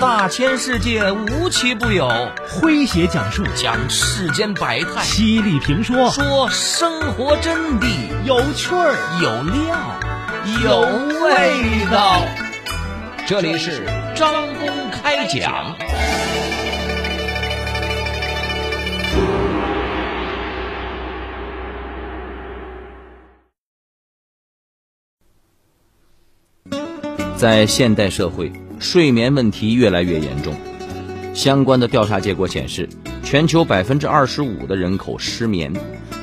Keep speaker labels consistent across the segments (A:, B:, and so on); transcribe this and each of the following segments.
A: 大千世界无奇不有，
B: 诙谐讲述。
A: 讲世间百态，
B: 犀利评说。
A: 说生活真谛，
B: 有趣儿。
A: 有料，有味道。这里是张公开讲。在现代社会，睡眠问题越来越严重。相关的调查结果显示，全球百分之二十五的人口失眠，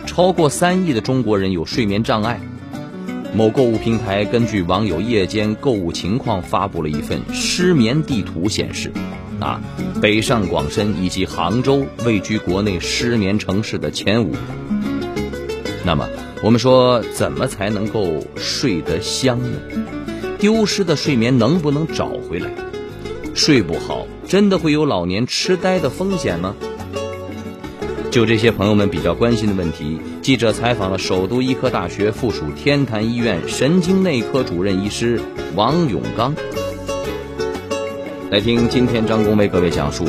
A: 超过三亿的中国人有睡眠障碍。某购物平台根据网友夜间购物情况发布了一份失眠地图，显示，啊，北上广深以及杭州位居国内失眠城市的前五。那么，我们说，怎么才能够睡得香呢？丢失的睡眠能不能找回来？睡不好真的会有老年痴呆的风险吗？就这些朋友们比较关心的问题，记者采访了首都医科大学附属天坛医院神经内科主任医师王永刚，来听今天张工为各位讲述：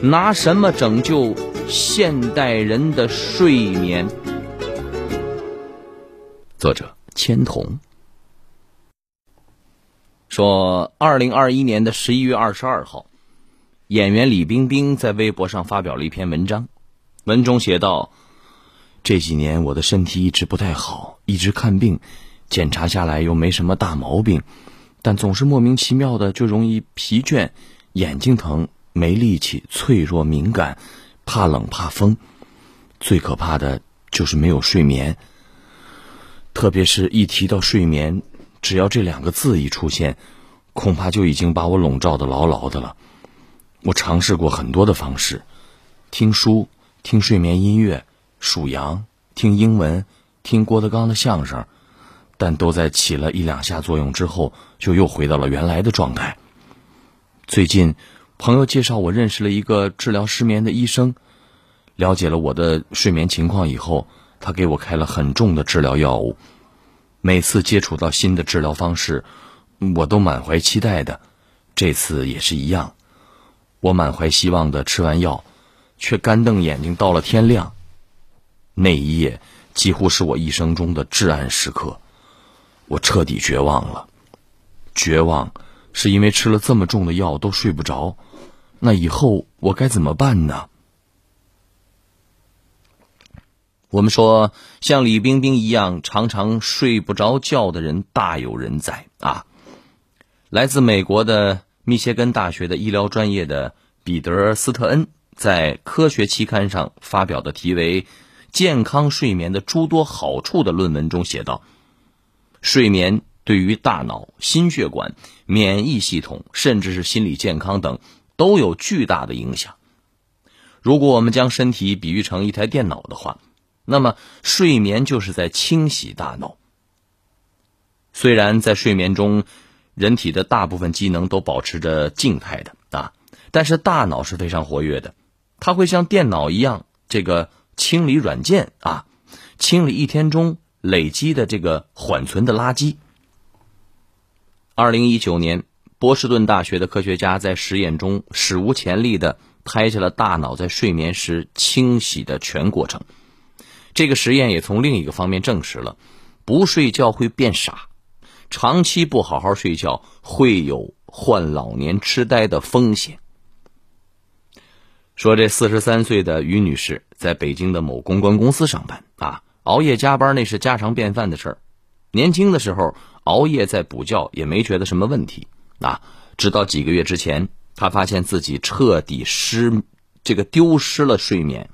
A: 拿什么拯救现代人的睡眠？作者：千童。说，二零二一年的十一月二十二号，演员李冰冰在微博上发表了一篇文章，文中写道：“这几年我的身体一直不太好，一直看病，检查下来又没什么大毛病，但总是莫名其妙的就容易疲倦、眼睛疼、没力气、脆弱敏感、怕冷怕风，最可怕的就是没有睡眠。特别是一提到睡眠。”只要这两个字一出现，恐怕就已经把我笼罩的牢牢的了。我尝试过很多的方式，听书、听睡眠音乐、数羊、听英文、听郭德纲的相声，但都在起了一两下作用之后，就又回到了原来的状态。最近，朋友介绍我认识了一个治疗失眠的医生，了解了我的睡眠情况以后，他给我开了很重的治疗药物。每次接触到新的治疗方式，我都满怀期待的。这次也是一样，我满怀希望的吃完药，却干瞪眼睛到了天亮。那一夜几乎是我一生中的至暗时刻，我彻底绝望了。绝望是因为吃了这么重的药都睡不着，那以后我该怎么办呢？我们说，像李冰冰一样常常睡不着觉的人大有人在啊。来自美国的密歇根大学的医疗专业的彼得斯特恩在科学期刊上发表的题为《健康睡眠的诸多好处》的论文中写道：睡眠对于大脑、心血管、免疫系统，甚至是心理健康等都有巨大的影响。如果我们将身体比喻成一台电脑的话，那么，睡眠就是在清洗大脑。虽然在睡眠中，人体的大部分机能都保持着静态的啊，但是大脑是非常活跃的，它会像电脑一样，这个清理软件啊，清理一天中累积的这个缓存的垃圾。二零一九年，波士顿大学的科学家在实验中史无前例的拍下了大脑在睡眠时清洗的全过程。这个实验也从另一个方面证实了，不睡觉会变傻，长期不好好睡觉会有患老年痴呆的风险。说这四十三岁的于女士在北京的某公关公司上班啊，熬夜加班那是家常便饭的事儿。年轻的时候熬夜再补觉也没觉得什么问题啊，直到几个月之前，她发现自己彻底失这个丢失了睡眠。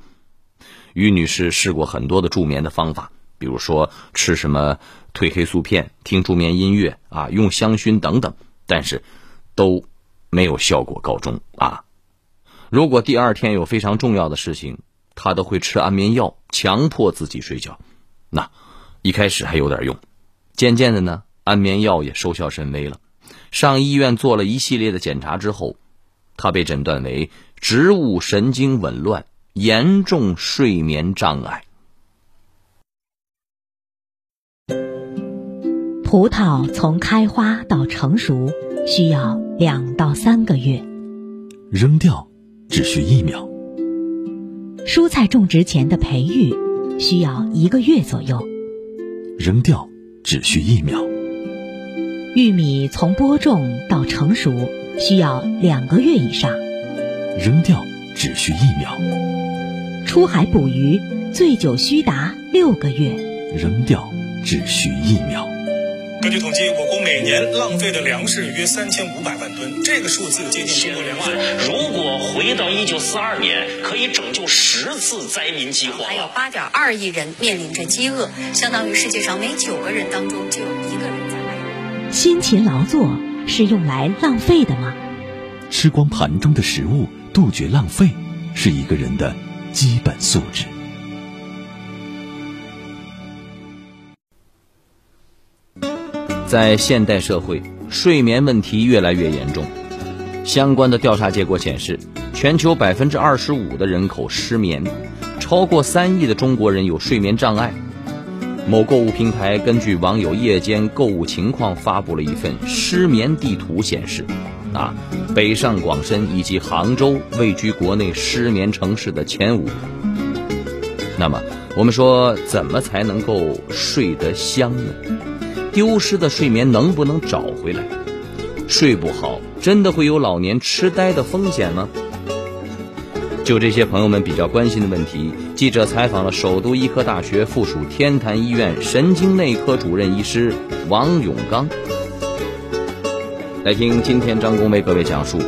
A: 于女士试过很多的助眠的方法，比如说吃什么褪黑素片、听助眠音乐啊、用香薰等等，但是都没有效果告终啊。如果第二天有非常重要的事情，她都会吃安眠药，强迫自己睡觉。那一开始还有点用，渐渐的呢，安眠药也收效甚微了。上医院做了一系列的检查之后，她被诊断为植物神经紊乱。严重睡眠障碍。
C: 葡萄从开花到成熟需要两到三个月，扔掉只需一秒；
D: 蔬菜种植前的培育需要一个月左右；
C: 扔掉只需一秒；
D: 玉米从播种到成熟需要两个月以上；
C: 扔掉只需一秒；
D: 出海捕鱼最久需达六个月；
C: 扔掉只需一秒。
E: 根据统计，我国每年浪费的粮食约三千五百万吨，这个数字接近中国粮食。
F: 如果回到一九四二年，可以拯救十次灾民饥荒。
G: 还有八点二亿人面临着饥饿，相当于世界上每九个人当中就有一个人在外。
D: 辛勤劳作是用来浪费的吗？
C: 吃光盘中的食物，杜绝浪费，是一个人的基本素质。
A: 在现代社会，睡眠问题越来越严重。相关的调查结果显示，全球百分之二十五的人口失眠，超过三亿的中国人有睡眠障碍。某购物平台根据网友夜间购物情况发布了一份失眠地图，显示，啊，北上广深以及杭州位居国内失眠城市的前五。那么，我们说，怎么才能够睡得香呢？丢失的睡眠能不能找回来？睡不好真的会有老年痴呆的风险吗？就这些朋友们比较关心的问题，记者采访了首都医科大学附属天坛医院神经内科主任医师王永刚，来听今天张工为各位讲述：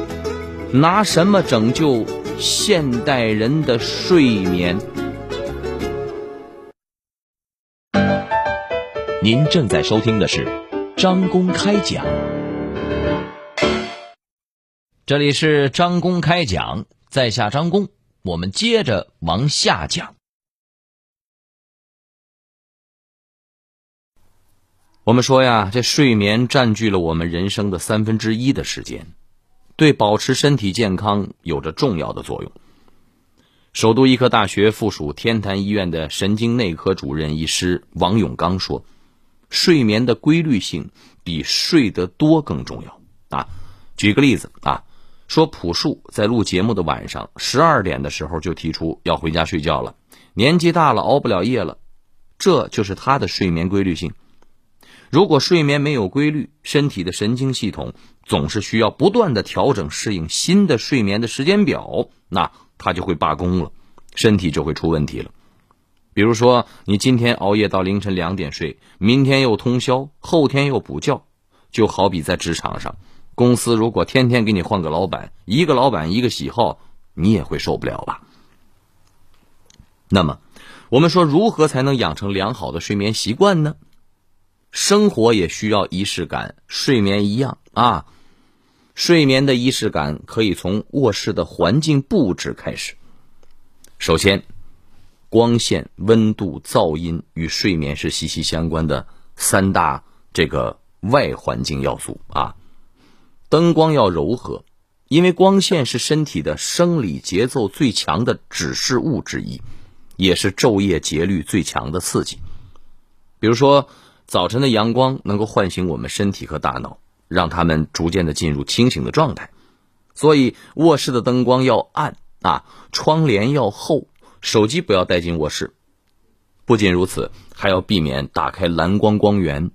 A: 拿什么拯救现代人的睡眠？
C: 您正在收听的是张公开讲，
A: 这里是张公开讲，在下张公，我们接着往下讲。我们说呀，这睡眠占据了我们人生的三分之一的时间，对保持身体健康有着重要的作用。首都医科大学附属天坛医院的神经内科主任医师王永刚说。睡眠的规律性比睡得多更重要啊！举个例子啊，说朴树在录节目的晚上十二点的时候就提出要回家睡觉了，年纪大了熬不了夜了，这就是他的睡眠规律性。如果睡眠没有规律，身体的神经系统总是需要不断的调整适应新的睡眠的时间表，那他就会罢工了，身体就会出问题了。比如说，你今天熬夜到凌晨两点睡，明天又通宵，后天又补觉，就好比在职场上，公司如果天天给你换个老板，一个老板一个喜好，你也会受不了吧？那么，我们说如何才能养成良好的睡眠习惯呢？生活也需要仪式感，睡眠一样啊。睡眠的仪式感可以从卧室的环境布置开始，首先。光线、温度、噪音与睡眠是息息相关的三大这个外环境要素啊。灯光要柔和，因为光线是身体的生理节奏最强的指示物之一，也是昼夜节律最强的刺激。比如说，早晨的阳光能够唤醒我们身体和大脑，让他们逐渐的进入清醒的状态。所以，卧室的灯光要暗啊，窗帘要厚。手机不要带进卧室。不仅如此，还要避免打开蓝光光源。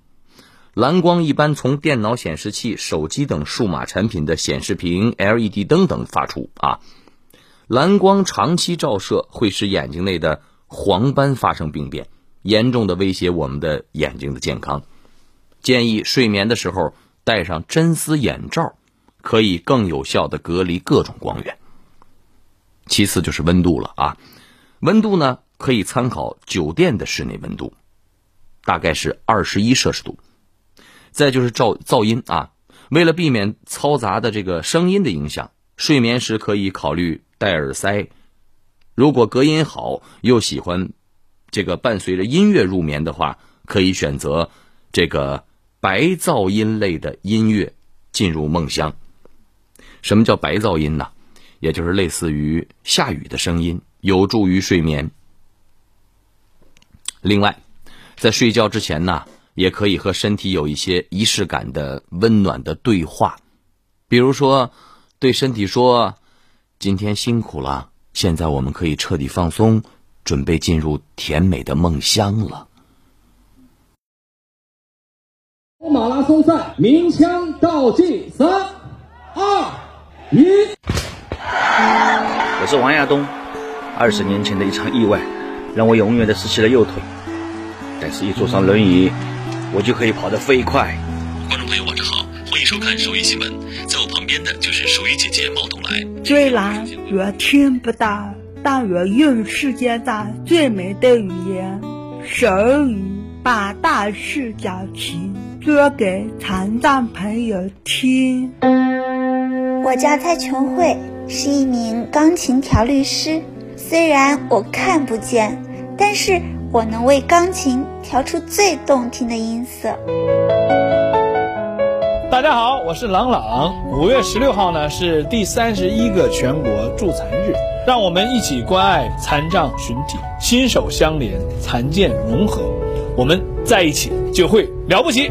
A: 蓝光一般从电脑显示器、手机等数码产品的显示屏、LED 灯等发出啊。蓝光长期照射会使眼睛内的黄斑发生病变，严重的威胁我们的眼睛的健康。建议睡眠的时候戴上真丝眼罩，可以更有效的隔离各种光源。其次就是温度了啊。温度呢，可以参考酒店的室内温度，大概是二十一摄氏度。再就是噪噪音啊，为了避免嘈杂的这个声音的影响，睡眠时可以考虑戴耳塞。如果隔音好又喜欢这个伴随着音乐入眠的话，可以选择这个白噪音类的音乐进入梦乡。什么叫白噪音呢？也就是类似于下雨的声音。有助于睡眠。另外，在睡觉之前呢，也可以和身体有一些仪式感的温暖的对话，比如说对身体说：“今天辛苦了，现在我们可以彻底放松，准备进入甜美的梦乡了。
B: 马拉松赛鸣枪倒计，三、二、一。
H: 我是王亚东。二十年前的一场意外，让我永远的失去了右腿。但是，一坐上轮椅，我就可以跑得飞快。
C: 观众朋友，晚上好，欢迎收看《手语新闻》。在我旁边的就是手语姐姐毛东来。
I: 虽然我听不到，但我用世界上最美的语言——手语，把大事小情说给残障朋友听。
J: 我叫蔡琼慧，是一名钢琴调律师。虽然我看不见，但是我能为钢琴调出最动听的音色。
K: 大家好，我是朗朗。五月十六号呢是第三十一个全国助残日，让我们一起关爱残障群体，心手相连，残健融合，我们在一起就会了不起。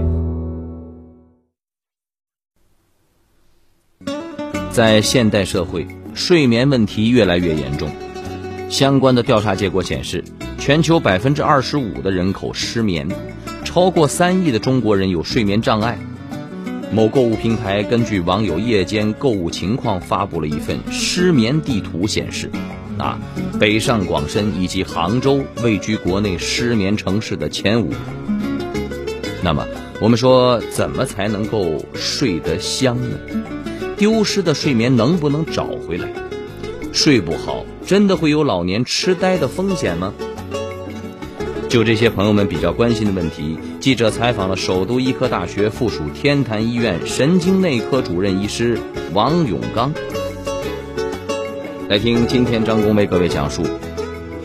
A: 在现代社会，睡眠问题越来越严重。相关的调查结果显示，全球百分之二十五的人口失眠，超过三亿的中国人有睡眠障碍。某购物平台根据网友夜间购物情况发布了一份失眠地图，显示，啊，北上广深以及杭州位居国内失眠城市的前五。那么，我们说怎么才能够睡得香呢？丢失的睡眠能不能找回来？睡不好。真的会有老年痴呆的风险吗？就这些朋友们比较关心的问题，记者采访了首都医科大学附属天坛医院神经内科主任医师王永刚，来听今天张工为各位讲述：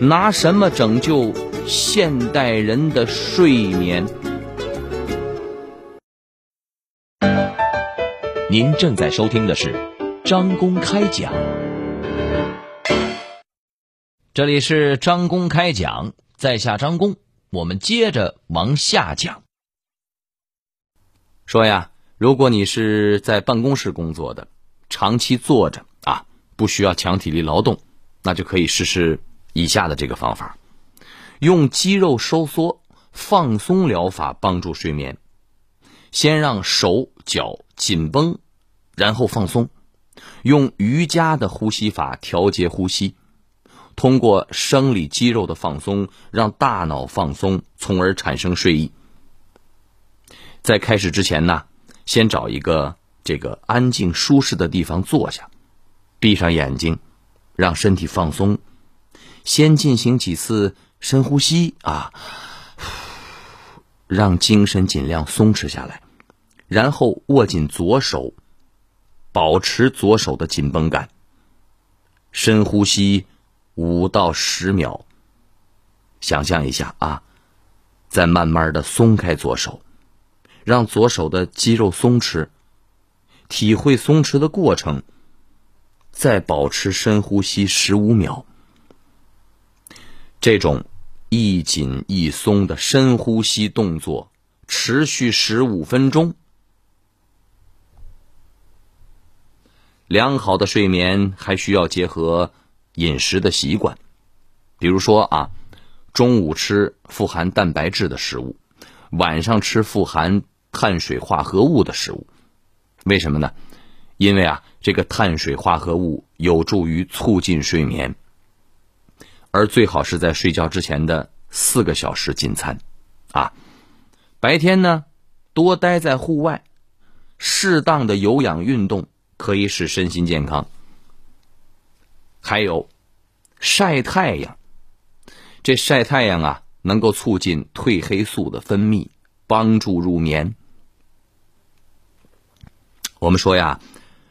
A: 拿什么拯救现代人的睡眠？
C: 您正在收听的是张公开讲。
A: 这里是张公开讲，在下张公，我们接着往下讲。说呀，如果你是在办公室工作的，长期坐着啊，不需要强体力劳动，那就可以试试以下的这个方法：用肌肉收缩放松疗法帮助睡眠。先让手脚紧绷，然后放松，用瑜伽的呼吸法调节呼吸。通过生理肌肉的放松，让大脑放松，从而产生睡意。在开始之前呢，先找一个这个安静舒适的地方坐下，闭上眼睛，让身体放松。先进行几次深呼吸啊，让精神尽量松弛下来，然后握紧左手，保持左手的紧绷感。深呼吸。五到十秒，想象一下啊，再慢慢的松开左手，让左手的肌肉松弛，体会松弛的过程，再保持深呼吸十五秒。这种一紧一松的深呼吸动作持续十五分钟。良好的睡眠还需要结合。饮食的习惯，比如说啊，中午吃富含蛋白质的食物，晚上吃富含碳水化合物的食物。为什么呢？因为啊，这个碳水化合物有助于促进睡眠，而最好是在睡觉之前的四个小时进餐。啊，白天呢，多待在户外，适当的有氧运动可以使身心健康。还有，晒太阳。这晒太阳啊，能够促进褪黑素的分泌，帮助入眠。我们说呀，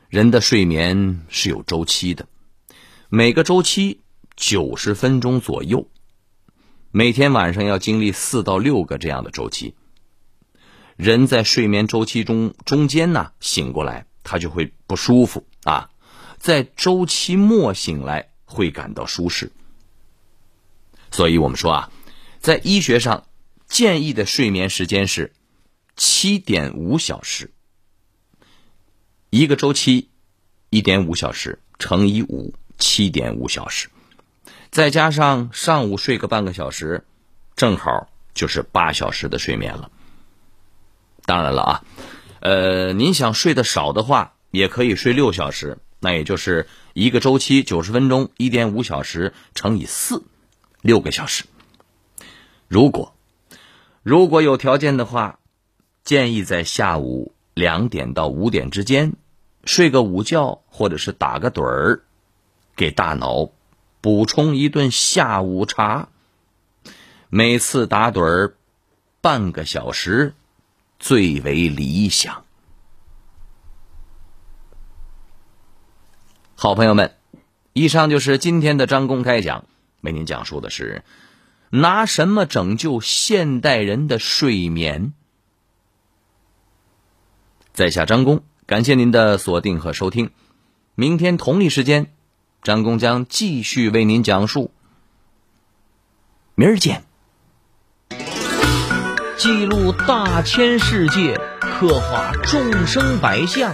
A: 人的睡眠是有周期的，每个周期九十分钟左右，每天晚上要经历四到六个这样的周期。人在睡眠周期中中间呢，醒过来他就会不舒服啊。在周期末醒来会感到舒适，所以我们说啊，在医学上建议的睡眠时间是七点五小时，一个周期一点五小时，乘以五，七点五小时，再加上上午睡个半个小时，正好就是八小时的睡眠了。当然了啊，呃，您想睡得少的话，也可以睡六小时，那也就是一个周期九十分钟，一点五小时乘以四，六个小时。如果如果有条件的话，建议在下午两点到五点之间睡个午觉，或者是打个盹儿，给大脑补充一顿下午茶。每次打盹儿半个小时。最为理想。好朋友们，以上就是今天的张公开讲，为您讲述的是拿什么拯救现代人的睡眠。在下张工，感谢您的锁定和收听。明天同一时间，张工将继续为您讲述。明儿见。记录大千世界，刻画众生百相，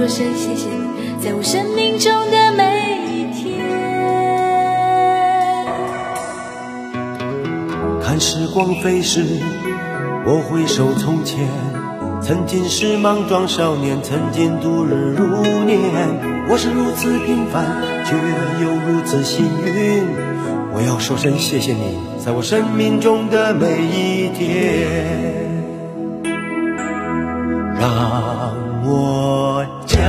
L: 说声谢谢你，在我生命中的每一天。
M: 看时光飞逝，我回首从前，曾经是莽撞少年，曾经度日如年。我是如此平凡，却又如此幸运。我要说声谢谢你，在我生命中的每一天，让